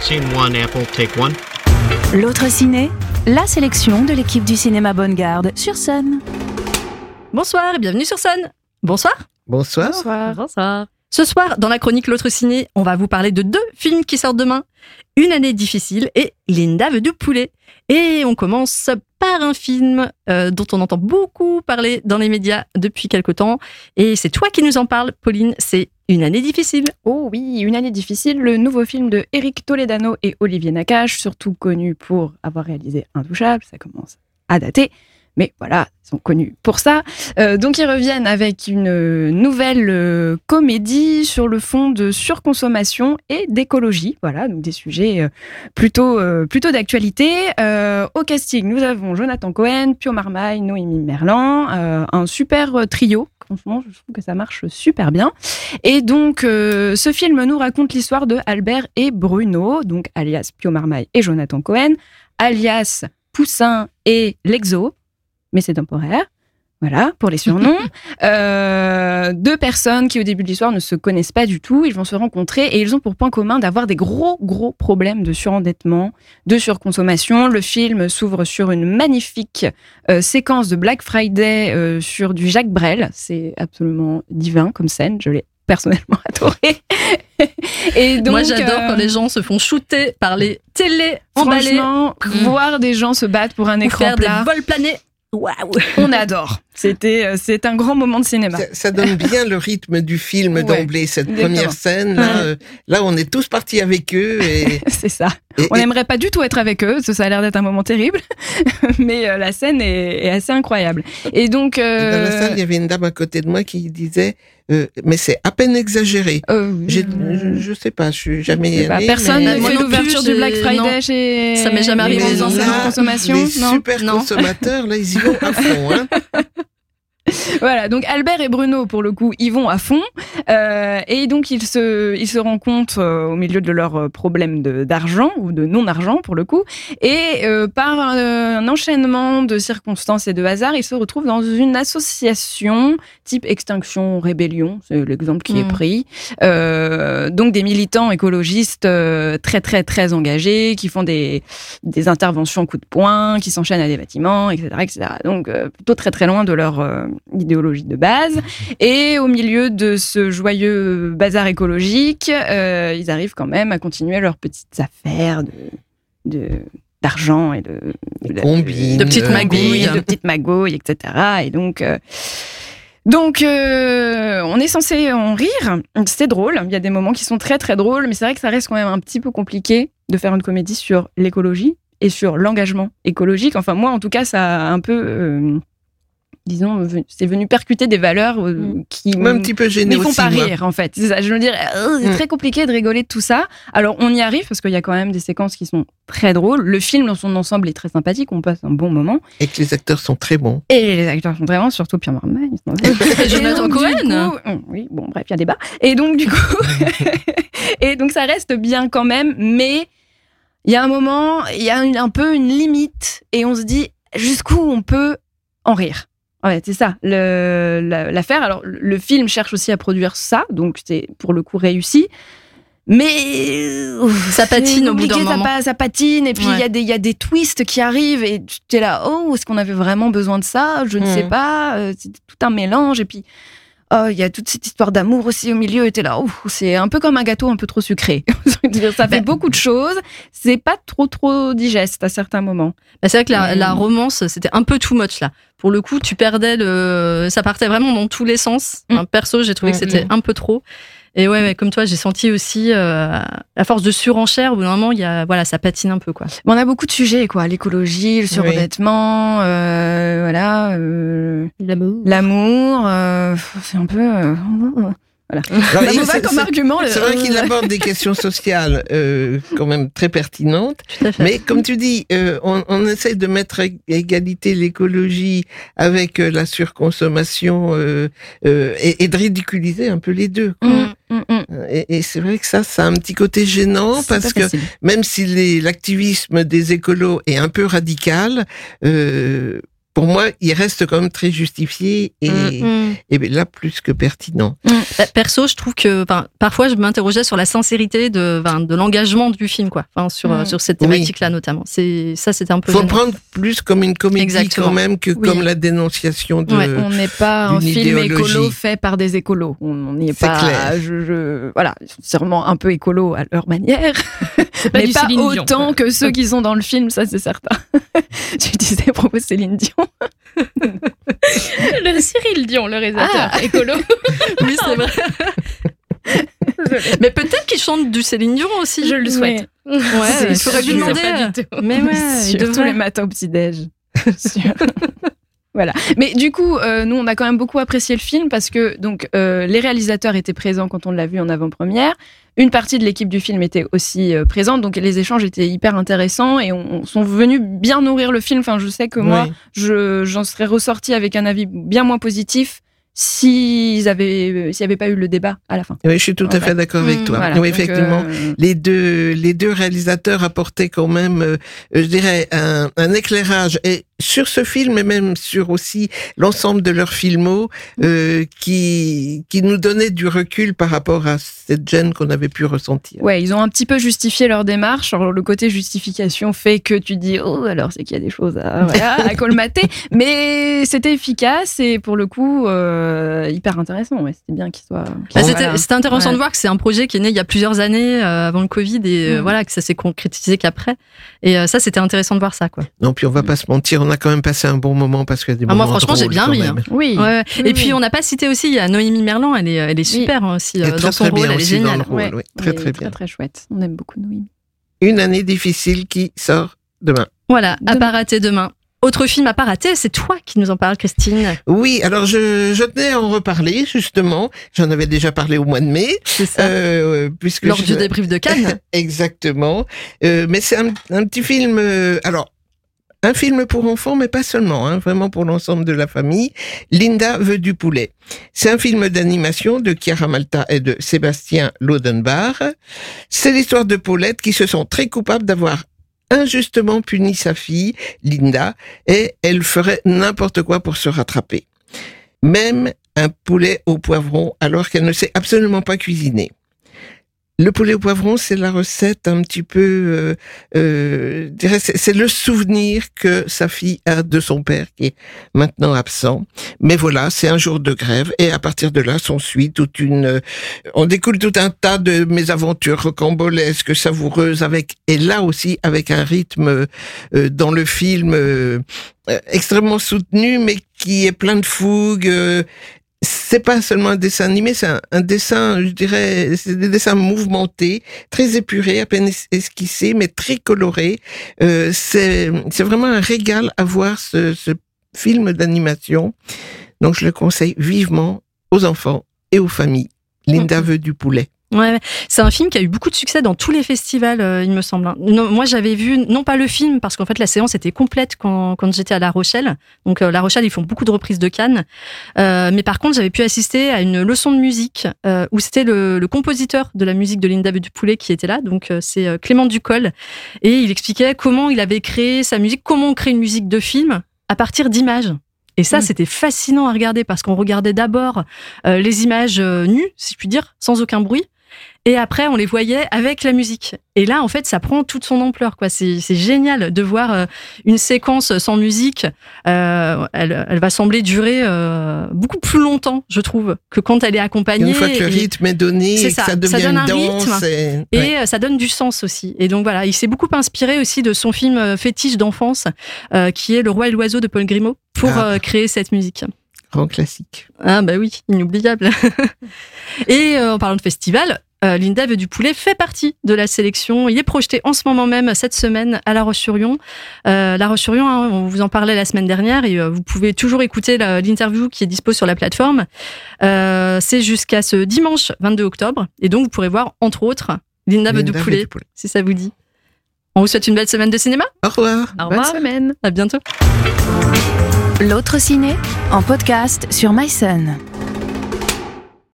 Scene one, Apple, take one. L'autre ciné, la sélection de l'équipe du cinéma Bonne Garde sur scène. Bonsoir et bienvenue sur scène. Bonsoir. Bonsoir. Bonsoir. Ce soir, dans la chronique L'autre ciné, on va vous parler de deux films qui sortent demain. Une année difficile et Linda veut du poulet. Et on commence par un film euh, dont on entend beaucoup parler dans les médias depuis quelque temps. Et c'est toi qui nous en parles, Pauline. C'est Une année difficile. Oh oui, Une année difficile, le nouveau film de Eric Toledano et Olivier Nakache, surtout connu pour avoir réalisé Intouchable, ça commence à dater. Mais voilà, ils sont connus pour ça. Euh, donc ils reviennent avec une nouvelle euh, comédie sur le fond de surconsommation et d'écologie. Voilà, donc des sujets euh, plutôt, plutôt d'actualité. Au casting, nous avons Jonathan Cohen, Pio Marmaille, Noémie Merlan, un super trio. Franchement, je trouve que ça marche super bien. Et donc, euh, ce film nous raconte l'histoire de Albert et Bruno, donc alias Pio Marmaille et Jonathan Cohen, alias Poussin et Lexo, mais c'est temporaire. Voilà, pour les surnoms. Euh, deux personnes qui, au début de l'histoire, ne se connaissent pas du tout. Ils vont se rencontrer et ils ont pour point commun d'avoir des gros, gros problèmes de surendettement, de surconsommation. Le film s'ouvre sur une magnifique euh, séquence de Black Friday euh, sur du Jacques Brel. C'est absolument divin comme scène. Je l'ai personnellement adoré. et donc, Moi, j'adore euh, quand les gens se font shooter par les télé emballées. Franchement, Mm. voir des gens se battre pour un écran faire plat, des vols planés. Waouh on adore. C'était, euh, c'est un grand moment de cinéma. Ça, ça donne bien le rythme du film Ouais, d'emblée, cette exactement. première scène. Là, Ouais. euh, là, on est tous partis avec eux. Et, C'est ça. et- On et- n'aimerait pas du tout être avec eux, parce que ça a l'air d'être un moment terrible, mais euh, la scène est, est assez incroyable. Et donc, et dans la salle, il y avait une dame à côté de moi qui disait euh, Mais c'est à peine exagéré. euh, Je, je sais pas, je suis jamais bah, personne n'a Moi fait non l'ouverture plus, du Black Friday non. chez Ça m'est jamais arrivé dans de consommation. Les non? Super Non. consommateurs, là, ils y vont à fond. Hein. Voilà, donc Albert et Bruno, pour le coup, ils vont à fond. Euh, et donc, ils se, ils se rencontrent euh, au milieu de leurs euh, problèmes d'argent, ou de non-argent, pour le coup. Et euh, par un, un enchaînement de circonstances et de hasards, ils se retrouvent dans une association type Extinction Rébellion, c'est l'exemple qui est Mm. pris. Euh, donc, des militants écologistes euh, très, très, très engagés, qui font des, des interventions coup de poing, qui s'enchaînent à des bâtiments, etc. etc. Donc, euh, plutôt très, très loin de leur euh, idéologie de base. Et au milieu de ce joyeux bazar écologique, euh, ils arrivent quand même à continuer leurs petites affaires de, de d'argent et de, Des combines, De petites euh, magouilles. de petites magouilles, etc. Et donc, euh, donc euh, on est censé en rire. C'est drôle. Il y a des moments qui sont très très drôles, mais c'est vrai que ça reste quand même un petit peu compliqué de faire une comédie sur l'écologie et sur l'engagement écologique. Enfin, moi, en tout cas, ça a un peu, euh, disons, ve- c'est venu percuter des valeurs euh, Mm. qui un petit peu gêné ne font aussi. pas moi. rire en fait. C'est ça, je veux dire, euh, c'est Mm. très compliqué de rigoler de tout ça. Alors on y arrive parce qu'il y a quand même des séquences qui sont très drôles. Le film dans son ensemble est très sympathique, on passe un bon moment. Et que les acteurs sont très bons. Et les acteurs sont vraiment, surtout Pierre Marmaille. Et Jonathan Cohen. coup- Oui, bon, bref, il y a débat. Et donc, du coup, et donc ça reste bien quand même, mais il y a un moment, il y a un peu une limite, et on se dit jusqu'où on peut en rire? Ouais, c'est ça la- l'affaire. Alors, le film cherche aussi à produire ça, donc c'est pour le coup réussi. Mais Ça patine au bout d'un ça moment. Ça, patine, et puis il y, Ouais. y a des twists qui arrivent, et tu es là, oh, est-ce qu'on avait vraiment besoin de ça? Je ne sais pas. euh, C'est tout un mélange, et puis oh, il y a toute cette histoire d'amour aussi au milieu, et tu es là, c'est un peu comme un gâteau un peu trop sucré. ça fait Ben- beaucoup de choses, c'est pas trop trop digeste à certains moments. Bah, c'est vrai que la, Mm. la romance, c'était un peu too much là. Pour le coup, tu perdais le. Ça partait vraiment dans tous les sens. Mm. Perso, j'ai trouvé que Mm. c'était un peu trop. Et ouais, ouais, comme toi, j'ai senti aussi, euh, à force de surenchère, au bout d'un moment, il y a, voilà, ça patine un peu, quoi. Mais on a beaucoup de sujets, quoi. L'écologie, le surendettement, euh, voilà, euh, L'amour. l'amour. euh, c'est un peu. Euh, Alors, ça il- me va c'est- comme c'est- argument. le- C'est vrai qu'il aborde des questions sociales euh, quand même très pertinentes. Mais comme tu dis, euh, on, on essaie de mettre à égalité l'écologie avec euh, la surconsommation euh, euh, et, et de ridiculiser un peu les deux. quoi. Mm, mm, mm. Et, et c'est vrai que ça, ça a un petit côté gênant C'est parce que même si les- l'activisme des écolos est un peu radical, euh, pour moi, il reste quand même très justifié et, Mm. et là plus que pertinent. Bah, Perso, je trouve que parfois je m'interrogeais sur la sincérité de, l'engagement du film, quoi. Enfin, sur, euh, Mm. sur cette Oui. thématique-là notamment. C'est ça, c'était un peu. Faut gênant. prendre plus comme une comédie Exactement. quand même que Oui. comme la dénonciation de. Ouais, On n'est pas un film idéologie. écolo fait par des écolos. On n'y est, C'est pas. clair. Je, je- voilà, c'est vraiment un peu écolo à leur manière, mais pas Céline autant que ceux qui sont dans le film, ça c'est certain. tu disais à propos de Céline Dion. Le Cyril Dion, le réalisateur Ah. écolo. Oui, c'est vrai. Mais peut-être qu'il chante du Céline Dion aussi. Je le souhaite. Ouais, il faudrait lui demander. Mais ouais, Surtout les matins au petit-déj. Voilà. Mais du coup, euh, nous, on a quand même beaucoup apprécié le film parce que donc euh, les réalisateurs étaient présents quand on l'a vu en avant-première. Une partie de l'équipe du film était aussi euh, présente, donc les échanges étaient hyper intéressants et on, on sont venus bien nourrir le film. Enfin, je sais que moi, je j'en serais ressorti avec un avis bien moins positif s'ils avaient s'il n'y avait pas eu le débat à la fin. Oui, je suis tout à fait d'accord avec Mm, toi. Voilà. oui, effectivement. euh, Les deux, les deux réalisateurs apportaient quand même, euh, je dirais, un, un éclairage et sur ce film et même sur aussi l'ensemble de leurs filmos euh, qui qui nous donnait du recul par rapport à cette gêne qu'on avait pu ressentir. Ouais, ils ont un petit peu justifié leur démarche. Alors, le côté justification fait que tu dis, oh, alors c'est qu'il y a des choses à, voilà, à colmater. Mais c'était efficace et pour le coup, euh, hyper intéressant. Ouais, c'était bien qu'il soit. qu'il Bah, c'était intéressant Ouais. de voir que c'est un projet qui est né il y a plusieurs années euh, avant le Covid et euh, Mm. voilà que ça s'est concrétisé qu'après. Et euh, ça, c'était intéressant de voir ça, quoi. Non, puis on va pas se mentir, on a quand même passé un bon moment parce qu'il y a des Ah, moi, moments franchement, j'ai bien ri, hein. Oui. Ouais. Oui, et puis on n'a pas cité aussi, il y a Noémie Merlan, elle est, elle est super hein, aussi euh, très dans son très rôle, bien elle est aussi dans géniale. le rôle, Ouais. oui. Très est très bien. Très très chouette. On aime beaucoup Noémie. Une année difficile qui sort demain. Voilà, à pas rater demain. Autre film à pas rater, c'est toi qui nous en parles, Christine. Oui, alors je, je tenais à en reparler justement. J'en avais déjà parlé au mois de mai, C'est ça. euh, puisque Lors je- du débrief de Cannes. Exactement. Euh, mais c'est un, un petit film. euh, alors, un film pour enfants, mais pas seulement. Hein, vraiment pour l'ensemble de la famille. Linda veut du poulet. C'est un film d'animation de Chiara Malta et de Sébastien Lodenbach. C'est l'histoire de Paulette qui se sent très coupable d'avoir injustement puni sa fille, Linda, et elle ferait n'importe quoi pour se rattraper. Même un poulet au poivron alors qu'elle ne sait absolument pas cuisiner. Le poulet au poivron, c'est la recette un petit peu, euh, euh, c'est le souvenir que sa fille a de son père qui est maintenant absent. Mais voilà, c'est un jour de grève et à partir de là, s'ensuit toute une, euh, on découle tout un tas de mésaventures rocambolesques, savoureuses, avec et là aussi avec un rythme euh, dans le film euh, extrêmement soutenu, mais qui est plein de fougue. C'est pas seulement un dessin animé, c'est un, un dessin, je dirais, c'est des dessins mouvementés, très épurés, à peine es- esquissés, mais très colorés. Euh, c'est vraiment un régal à voir ce, ce film d'animation. Donc je le conseille vivement aux enfants et aux familles. Linda Mhm. veut du poulet. Ouais, c'est un film qui a eu beaucoup de succès dans tous les festivals, euh, il me semble. hein. Non, moi, j'avais vu, non pas le film, parce qu'en fait, la séance était complète quand, quand j'étais à La Rochelle. Donc, euh, La Rochelle, ils font beaucoup de reprises de Cannes. Euh, mais par contre, j'avais pu assister à une leçon de musique euh, où c'était le, le compositeur de la musique de Linda Poulet qui était là. Donc, c'est Clément Ducol. Et il expliquait comment il avait créé sa musique, comment on crée une musique de film à partir d'images. Et ça, Mm. c'était fascinant à regarder parce qu'on regardait d'abord les images nues, si je puis dire, sans aucun bruit. Et après, on les voyait avec la musique. Et là, en fait, ça prend toute son ampleur. quoi. C'est génial de voir euh, une séquence sans musique. Euh, elle, elle va sembler durer euh, beaucoup plus longtemps, je trouve, que quand elle est accompagnée. une fois que le Et- rythme est donné C'est et que ça, ça ça devient donne une un danse. rythme. et- Et ouais. ça donne du sens aussi. Et donc voilà, il s'est beaucoup inspiré aussi de son film fétiche d'enfance, euh, qui est Le Roi et l'Oiseau de Paul Grimaud, pour Ah. créer cette musique. Grand classique. Ah bah oui, inoubliable. Et euh, en parlant de festival, euh, Linda veut du poulet fait partie de la sélection. Il est projeté en ce moment même cette semaine à La Roche-sur-Yon. Euh, la Roche-sur-Yon, hein, on vous en parlait la semaine dernière et euh, vous pouvez toujours écouter l'interview qui est dispo sur la plateforme. Euh, C'est jusqu'à ce dimanche 22 octobre et donc vous pourrez voir entre autres Linda veut du veut poulet, du poulet. si ça vous dit. On vous souhaite une belle semaine de cinéma. Au revoir. Au Bonne revoir. semaine. À bientôt. L'autre ciné en podcast sur MySun.